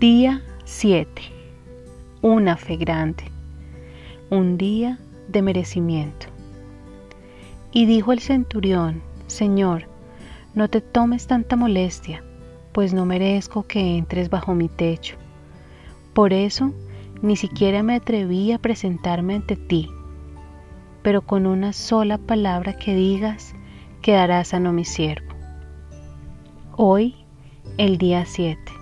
Día 7. Una fe grande. Un día de merecimiento. Y dijo el centurión, Señor, no te tomes tanta molestia, pues no merezco que entres bajo mi techo. Por eso ni siquiera me atreví a presentarme ante ti, pero con una sola palabra que digas, quedará sano mi siervo. Hoy, el día 7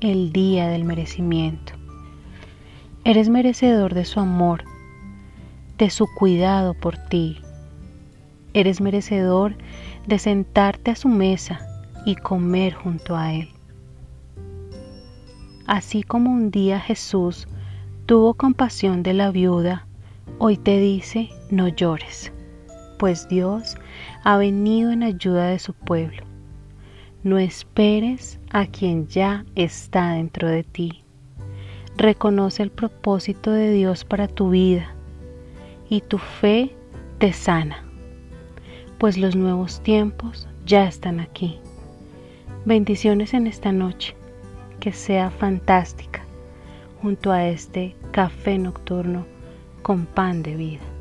el día del merecimiento. Eres merecedor de su amor, de su cuidado por ti. Eres merecedor de sentarte a su mesa y comer junto a Él. Así como un día Jesús tuvo compasión de la viuda, hoy te dice, no llores, pues Dios ha venido en ayuda de su pueblo. No esperes a quien ya está dentro de ti. Reconoce el propósito de Dios para tu vida y tu fe te sana, pues los nuevos tiempos ya están aquí. Bendiciones en esta noche, que sea fantástica junto a este café nocturno con pan de vida.